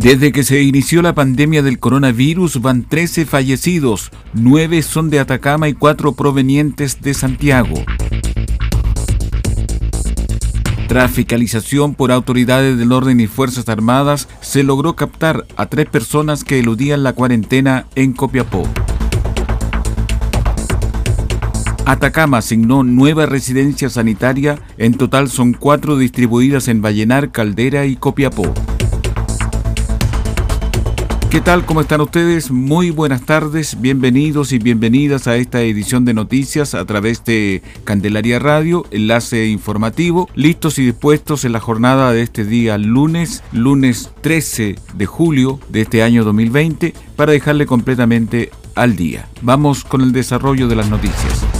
Desde que se inició la pandemia del coronavirus van 13 fallecidos, 9 son de Atacama y 4 provenientes de Santiago. Tras fiscalización por autoridades del orden y Fuerzas Armadas, se logró captar a tres personas que eludían la cuarentena en Copiapó. Atacama asignó nueva residencia sanitaria, en total son cuatro distribuidas en Vallenar, Caldera y Copiapó. ¿Qué tal? ¿Cómo están ustedes? Muy buenas tardes, bienvenidos y bienvenidas a esta edición de noticias a través de Candelaria Radio, enlace informativo, listos y dispuestos en la jornada de este día lunes, lunes 13 de julio de este año 2020, para dejarle completamente al día. Vamos con el desarrollo de las noticias.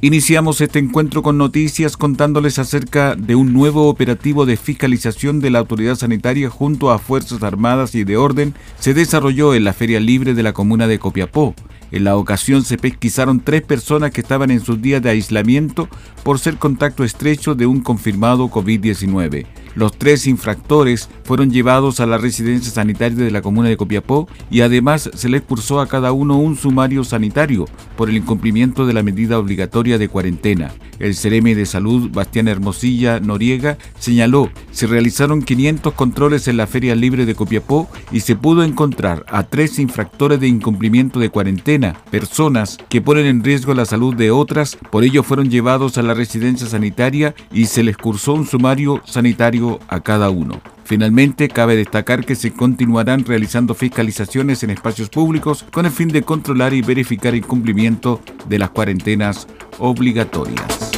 Iniciamos este encuentro con noticias contándoles acerca de un nuevo operativo de fiscalización de la autoridad sanitaria junto a Fuerzas Armadas y de Orden se desarrolló en la Feria Libre de la comuna de Copiapó. En la ocasión se pesquisaron tres personas que estaban en sus días de aislamiento por ser contacto estrecho de un confirmado COVID-19. Los tres infractores fueron llevados a la residencia sanitaria de la comuna de Copiapó y además se les cursó a cada uno un sumario sanitario por el incumplimiento de la medida obligatoria de cuarentena. El Ceremi de Salud, Bastián Hermosilla Noriega, señaló, se realizaron 500 controles en la Feria Libre de Copiapó y se pudo encontrar a tres infractores de incumplimiento de cuarentena, personas que ponen en riesgo la salud de otras, por ello fueron llevados a la residencia sanitaria y se les cursó un sumario sanitario a cada uno. Finalmente, cabe destacar que se continuarán realizando fiscalizaciones en espacios públicos con el fin de controlar y verificar el cumplimiento de las cuarentenas obligatorias.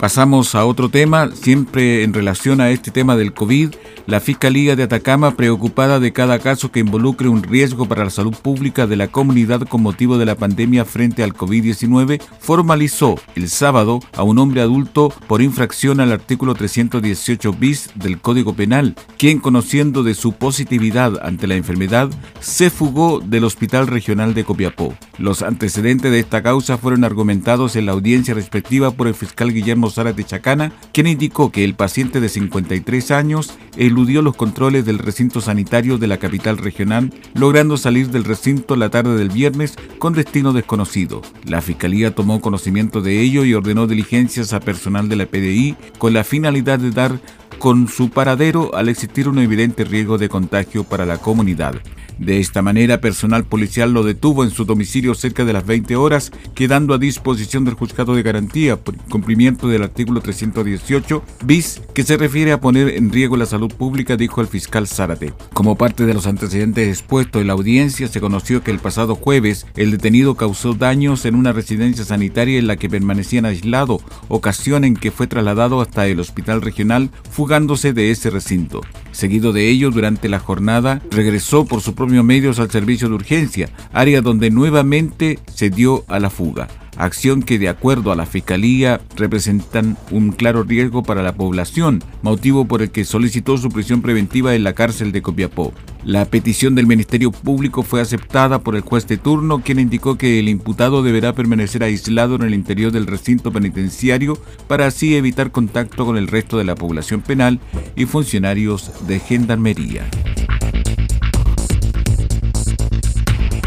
Pasamos a otro tema, siempre en relación a este tema del COVID. La Fiscalía de Atacama, preocupada de cada caso que involucre un riesgo para la salud pública de la comunidad con motivo de la pandemia frente al COVID-19, formalizó el sábado a un hombre adulto por infracción al artículo 318 bis del Código Penal, quien conociendo de su positividad ante la enfermedad, se fugó del Hospital Regional de Copiapó. Los antecedentes de esta causa fueron argumentados en la audiencia respectiva por el fiscal Guillermo Zárate Chacana, quien indicó que el paciente de 53 años, eludió los controles del recinto sanitario de la capital regional, logrando salir del recinto la tarde del viernes con destino desconocido. La Fiscalía tomó conocimiento de ello y ordenó diligencias a personal de la PDI con la finalidad de dar con su paradero al existir un evidente riesgo de contagio para la comunidad. De esta manera, personal policial lo detuvo en su domicilio cerca de las 20 horas, quedando a disposición del juzgado de garantía por cumplimiento del artículo 318 bis, que se refiere a poner en riesgo la salud pública, dijo el fiscal Zárate. Como parte de los antecedentes expuestos en la audiencia, se conoció que el pasado jueves el detenido causó daños en una residencia sanitaria en la que permanecían aislado, ocasión en que fue trasladado hasta el hospital regional, fugándose de ese recinto. Seguido de ello, durante la jornada, regresó por su propio medios al servicio de urgencia, área donde nuevamente se dio a la fuga acción que de acuerdo a la Fiscalía representan un claro riesgo para la población, motivo por el que solicitó su prisión preventiva en la cárcel de Copiapó. La petición del Ministerio Público fue aceptada por el juez de turno, quien indicó que el imputado deberá permanecer aislado en el interior del recinto penitenciario para así evitar contacto con el resto de la población penal y funcionarios de gendarmería.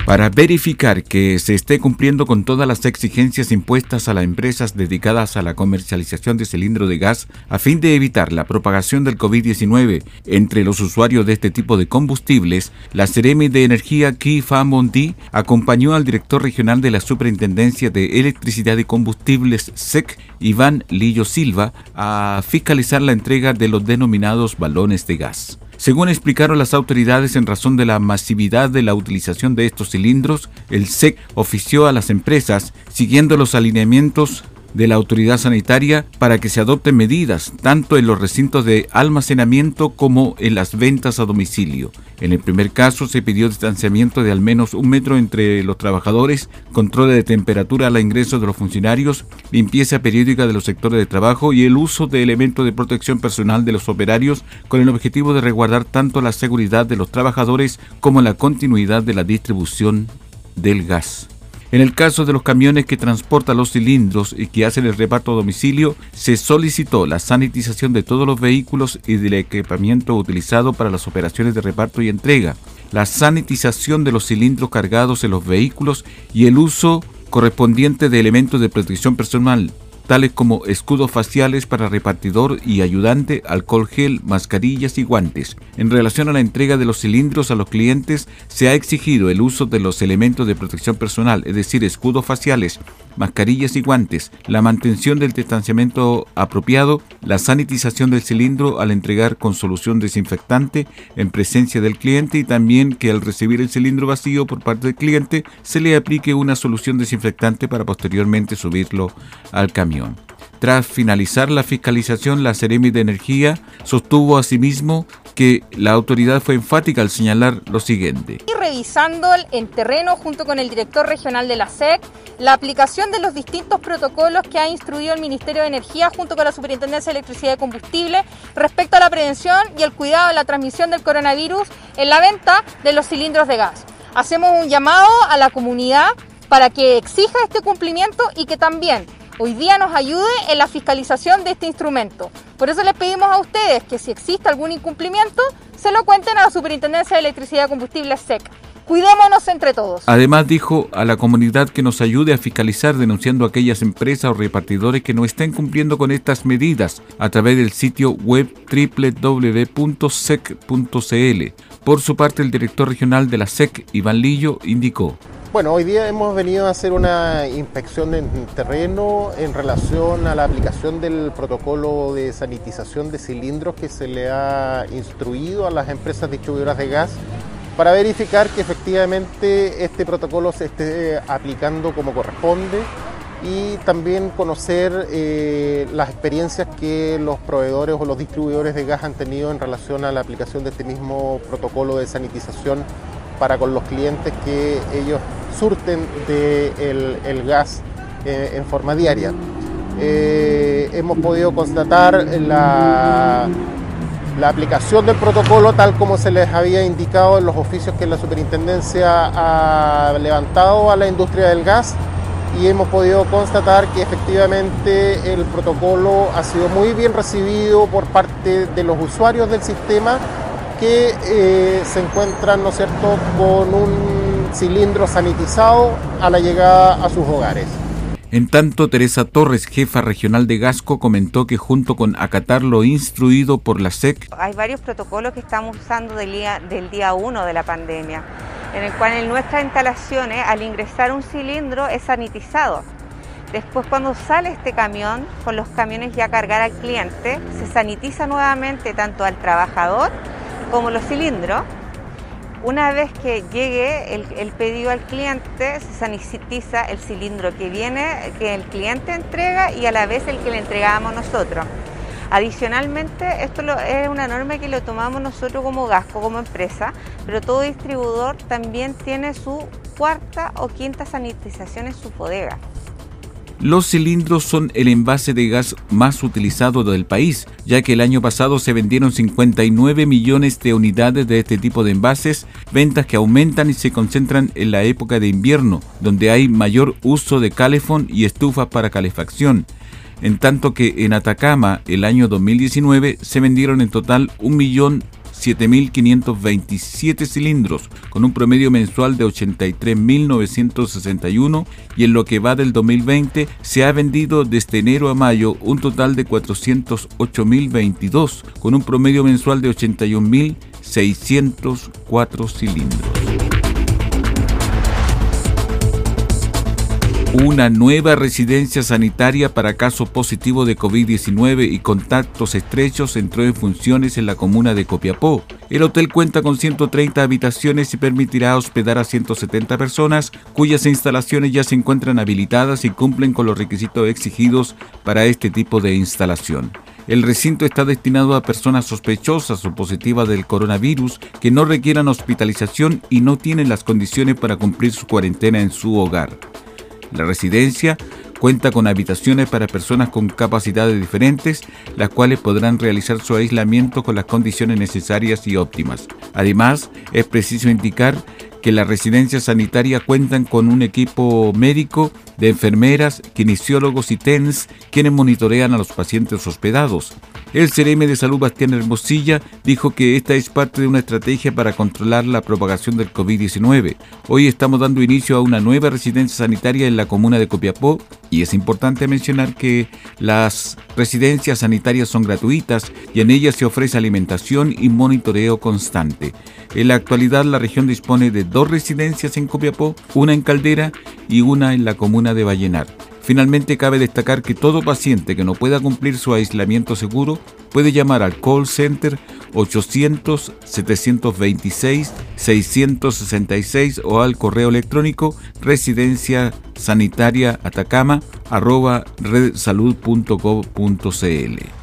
Para verificar que se esté cumpliendo con todas las exigencias impuestas a las empresas dedicadas a la comercialización de cilindro de gas a fin de evitar la propagación del COVID-19 entre los usuarios de este tipo de combustibles, la Ceremi de Energía Kifa Mondi acompañó al director regional de la Superintendencia de Electricidad y Combustibles SEC, Iván Lillo Silva, a fiscalizar la entrega de los denominados balones de gas. Según explicaron las autoridades en razón de la masividad de la utilización de estos cilindros, el SEC ofició a las empresas, siguiendo los alineamientos de la autoridad sanitaria para que se adopten medidas tanto en los recintos de almacenamiento como en las ventas a domicilio. En el primer caso se pidió distanciamiento de al menos un metro entre los trabajadores, control de temperatura al ingreso de los funcionarios, limpieza periódica de los sectores de trabajo y el uso de elementos de protección personal de los operarios con el objetivo de resguardar tanto la seguridad de los trabajadores como la continuidad de la distribución del gas. En el caso de los camiones que transportan los cilindros y que hacen el reparto a domicilio, se solicitó la sanitización de todos los vehículos y del equipamiento utilizado para las operaciones de reparto y entrega, la sanitización de los cilindros cargados en los vehículos y el uso correspondiente de elementos de protección personal, tales como escudos faciales para repartidor y ayudante, alcohol gel, mascarillas y guantes. En relación a la entrega de los cilindros a los clientes, se ha exigido el uso de los elementos de protección personal, es decir, escudos faciales, mascarillas y guantes, la mantención del distanciamiento apropiado, la sanitización del cilindro al entregar con solución desinfectante en presencia del cliente y también que al recibir el cilindro vacío por parte del cliente se le aplique una solución desinfectante para posteriormente subirlo al camión. Tras finalizar la fiscalización, la Seremi de Energía sostuvo asimismo que la autoridad fue enfática al señalar lo siguiente. Y revisando en terreno junto con el director regional de la SEC, la aplicación de los distintos protocolos que ha instruido el Ministerio de Energía junto con la Superintendencia de Electricidad y Combustible respecto a la prevención y el cuidado de la transmisión del coronavirus en la venta de los cilindros de gas. Hacemos un llamado a la comunidad para que exija este cumplimiento y que también hoy día nos ayude en la fiscalización de este instrumento. Por eso les pedimos a ustedes que si existe algún incumplimiento, se lo cuenten a la Superintendencia de Electricidad y Combustible SEC. Cuidémonos entre todos. Además dijo a la comunidad que nos ayude a fiscalizar denunciando a aquellas empresas o repartidores que no estén cumpliendo con estas medidas a través del sitio web www.sec.cl. Por su parte, el director regional de la SEC, Iván Lillo, indicó. Bueno, hoy día hemos venido a hacer una inspección en terreno en relación a la aplicación del protocolo de sanitización de cilindros que se le ha instruido a las empresas distribuidoras de gas para verificar que efectivamente este protocolo se esté aplicando como corresponde y también conocer eh, las experiencias que los proveedores o los distribuidores de gas han tenido en relación a la aplicación de este mismo protocolo de sanitización para con los clientes que ellos surten del el gas eh, en forma diaria. Eh, hemos podido constatar la, la aplicación del protocolo tal como se les había indicado en los oficios que la superintendencia ha levantado a la industria del gas y hemos podido constatar que efectivamente el protocolo ha sido muy bien recibido por parte de los usuarios del sistema que eh, se encuentran, ¿no es cierto?, con un cilindro sanitizado a la llegada a sus hogares. En tanto, Teresa Torres, jefa regional de Gasco, comentó que junto con acatar lo instruido por la SEC... Hay varios protocolos que estamos usando del día, del día 1 de la pandemia, en el cual en nuestras instalaciones, al ingresar un cilindro, es sanitizado. Después cuando sale este camión, con los camiones ya a cargar al cliente, se sanitiza nuevamente tanto al trabajador como los cilindros, una vez que llegue el, pedido al cliente, se sanitiza el cilindro que viene, que el cliente entrega y a la vez el que le entregamos nosotros. Adicionalmente, esto es una norma que lo tomamos nosotros como Gasco, como empresa, pero todo distribuidor también tiene su cuarta o quinta sanitización en su bodega. Los cilindros son el envase de gas más utilizado del país, ya que el año pasado se vendieron 59 millones de unidades de este tipo de envases, ventas que aumentan y se concentran en la época de invierno, donde hay mayor uso de calefón y estufas para calefacción. En tanto que en Atacama, el año 2019, se vendieron en total 1.000.000 7.527 cilindros, con un promedio mensual de 83.961 y en lo que va del 2020 se ha vendido desde enero a mayo un total de 408.022, con un promedio mensual de 81.604 cilindros. Una nueva residencia sanitaria para caso positivo de COVID-19 y contactos estrechos entró en funciones en la comuna de Copiapó. El hotel cuenta con 130 habitaciones y permitirá hospedar a 170 personas cuyas instalaciones ya se encuentran habilitadas y cumplen con los requisitos exigidos para este tipo de instalación. El recinto está destinado a personas sospechosas o positivas del coronavirus que no requieran hospitalización y no tienen las condiciones para cumplir su cuarentena en su hogar. La residencia cuenta con habitaciones para personas con capacidades diferentes, las cuales podrán realizar su aislamiento con las condiciones necesarias y óptimas. Además, es preciso indicar que las residencias sanitarias cuentan con un equipo médico de enfermeras, kinesiólogos y TENS quienes monitorean a los pacientes hospedados. El CRM de Salud Bastián Hermosilla dijo que esta es parte de una estrategia para controlar la propagación del COVID-19. Hoy estamos dando inicio a una nueva residencia sanitaria en la comuna de Copiapó y es importante mencionar que las residencias sanitarias son gratuitas y en ellas se ofrece alimentación y monitoreo constante. En la actualidad la región dispone de dos residencias en Copiapó, una en Caldera y una en la comuna de Vallenar. Finalmente, cabe destacar que todo paciente que no pueda cumplir su aislamiento seguro puede llamar al call center 800-726-666 o al correo electrónico residencia sanitaria atacama arroba redsalud.gov.cl.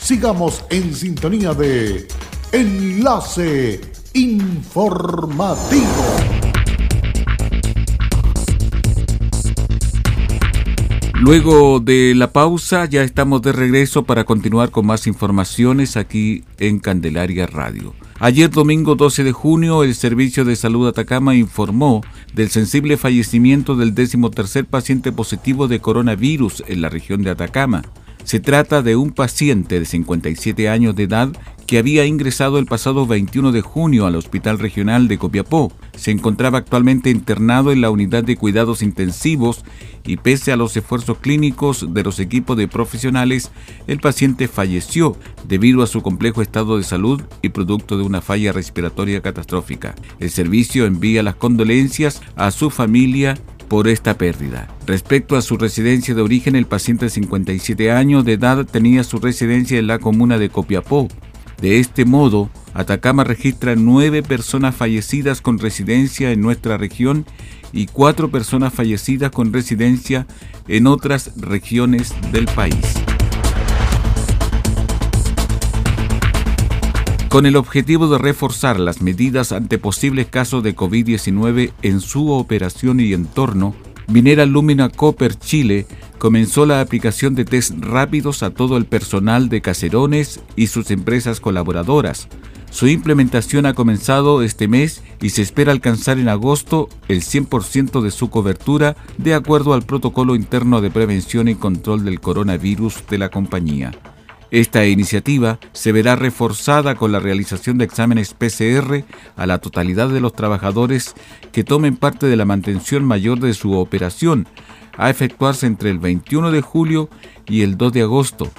Sigamos en sintonía de Enlace Informativo. Luego de la pausa ya estamos de regreso para continuar con más informaciones aquí en Candelaria Radio. Ayer domingo 12 de junio el Servicio de Salud Atacama informó del sensible fallecimiento del tercer paciente positivo de coronavirus en la región de Atacama. Se trata de un paciente de 57 años de edad que había ingresado el pasado 21 de junio al Hospital Regional de Copiapó. Se encontraba actualmente internado en la unidad de cuidados intensivos y pese a los esfuerzos clínicos de los equipos de profesionales, el paciente falleció debido a su complejo estado de salud y producto de una falla respiratoria catastrófica. El servicio envía las condolencias a su familia por esta pérdida. Respecto a su residencia de origen, el paciente de 57 años de edad tenía su residencia en la comuna de Copiapó. De este modo, Atacama registra nueve personas fallecidas con residencia en nuestra región y cuatro personas fallecidas con residencia en otras regiones del país. Con el objetivo de reforzar las medidas ante posibles casos de COVID-19 en su operación y entorno, Minera Lumina Copper Chile comenzó la aplicación de test rápidos a todo el personal de Caserones y sus empresas colaboradoras. Su implementación ha comenzado este mes y se espera alcanzar en agosto el 100% de su cobertura de acuerdo al protocolo interno de prevención y control del coronavirus de la compañía. Esta iniciativa se verá reforzada con la realización de exámenes PCR a la totalidad de los trabajadores que tomen parte de la mantención mayor de su operación, a efectuarse entre el 21 de julio y el 2 de agosto,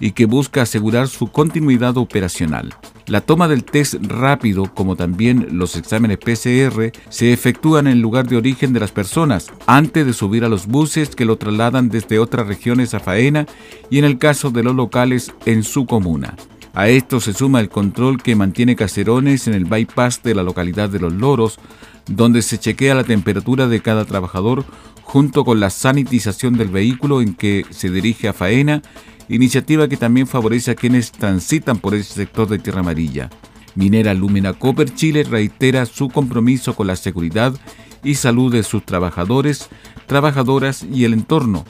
y que busca asegurar su continuidad operacional. La toma del test rápido, como también los exámenes PCR, se efectúan en el lugar de origen de las personas, antes de subir a los buses que lo trasladan desde otras regiones a Faena y en el caso de los locales en su comuna. A esto se suma el control que mantiene Caserones en el bypass de la localidad de Los Loros, donde se chequea la temperatura de cada trabajador junto con la sanitización del vehículo en que se dirige a faena iniciativa que también favorece a quienes transitan por ese sector de Tierra Amarilla. Minera Lumina Copper Chile reitera su compromiso con la seguridad y salud de sus trabajadores, trabajadoras y el entorno,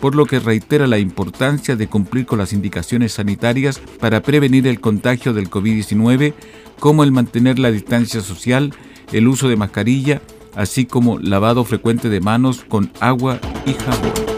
por lo que reitera la importancia de cumplir con las indicaciones sanitarias para prevenir el contagio del COVID-19, como el mantener la distancia social, el uso de mascarilla, así como lavado frecuente de manos con agua y jabón.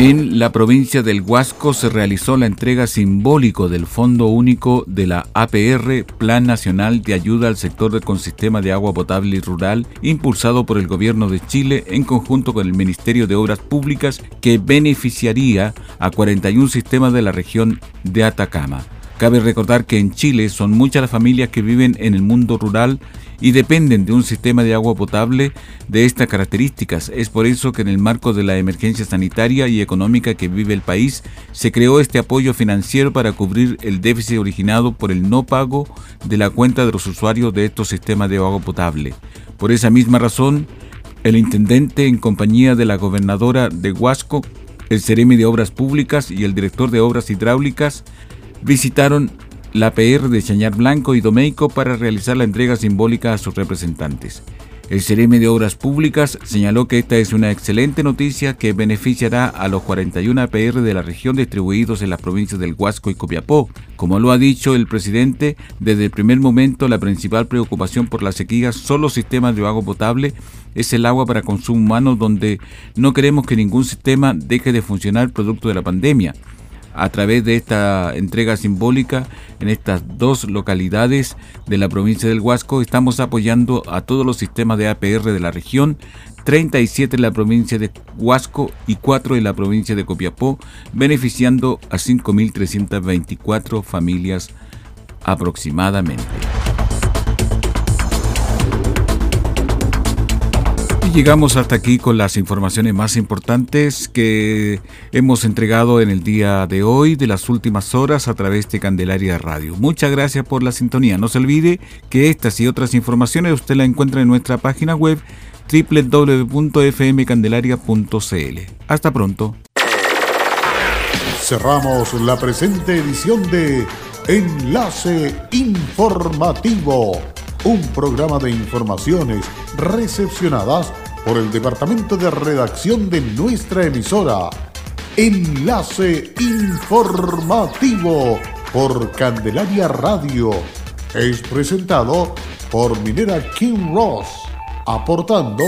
En la provincia del Huasco se realizó la entrega simbólico del Fondo Único de la APR, Plan Nacional de Ayuda al Sector del Consistema de Agua Potable y Rural, impulsado por el Gobierno de Chile en conjunto con el Ministerio de Obras Públicas, que beneficiaría a 41 sistemas de la región de Atacama. Cabe recordar que en Chile son muchas las familias que viven en el mundo rural y dependen de un sistema de agua potable de estas características. Es por eso que en el marco de la emergencia sanitaria y económica que vive el país, se creó este apoyo financiero para cubrir el déficit originado por el no pago de la cuenta de los usuarios de estos sistemas de agua potable. Por esa misma razón, el intendente en compañía de la gobernadora de Huasco, el Ceremi de Obras Públicas y el director de Obras Hidráulicas visitaron la PR de Chañar Blanco y Domeico para realizar la entrega simbólica a sus representantes. El CRM de Obras Públicas señaló que esta es una excelente noticia que beneficiará a los 41 APR de la región distribuidos en las provincias del Huasco y Copiapó. Como lo ha dicho el presidente, desde el primer momento la principal preocupación por la sequía son los sistemas de agua potable, es el agua para consumo humano donde no queremos que ningún sistema deje de funcionar producto de la pandemia a través de esta entrega simbólica en estas dos localidades de la provincia del Huasco estamos apoyando a todos los sistemas de APR de la región, 37 en la provincia de Huasco y 4 en la provincia de Copiapó, beneficiando a 5.324 familias aproximadamente. Llegamos hasta aquí con las informaciones más importantes que hemos entregado en el día de hoy, de las últimas horas, a través de Candelaria Radio. Muchas gracias por la sintonía. No se olvide que estas y otras informaciones usted las encuentra en nuestra página web www.fmcandelaria.cl. Hasta pronto. Cerramos la presente edición de Enlace Informativo un programa de informaciones recepcionadas por el departamento de redacción de nuestra emisora. Enlace informativo por Candelaria Radio. Es presentado por Minera King Ross, aportando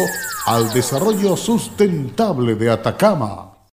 al desarrollo sustentable de Atacama.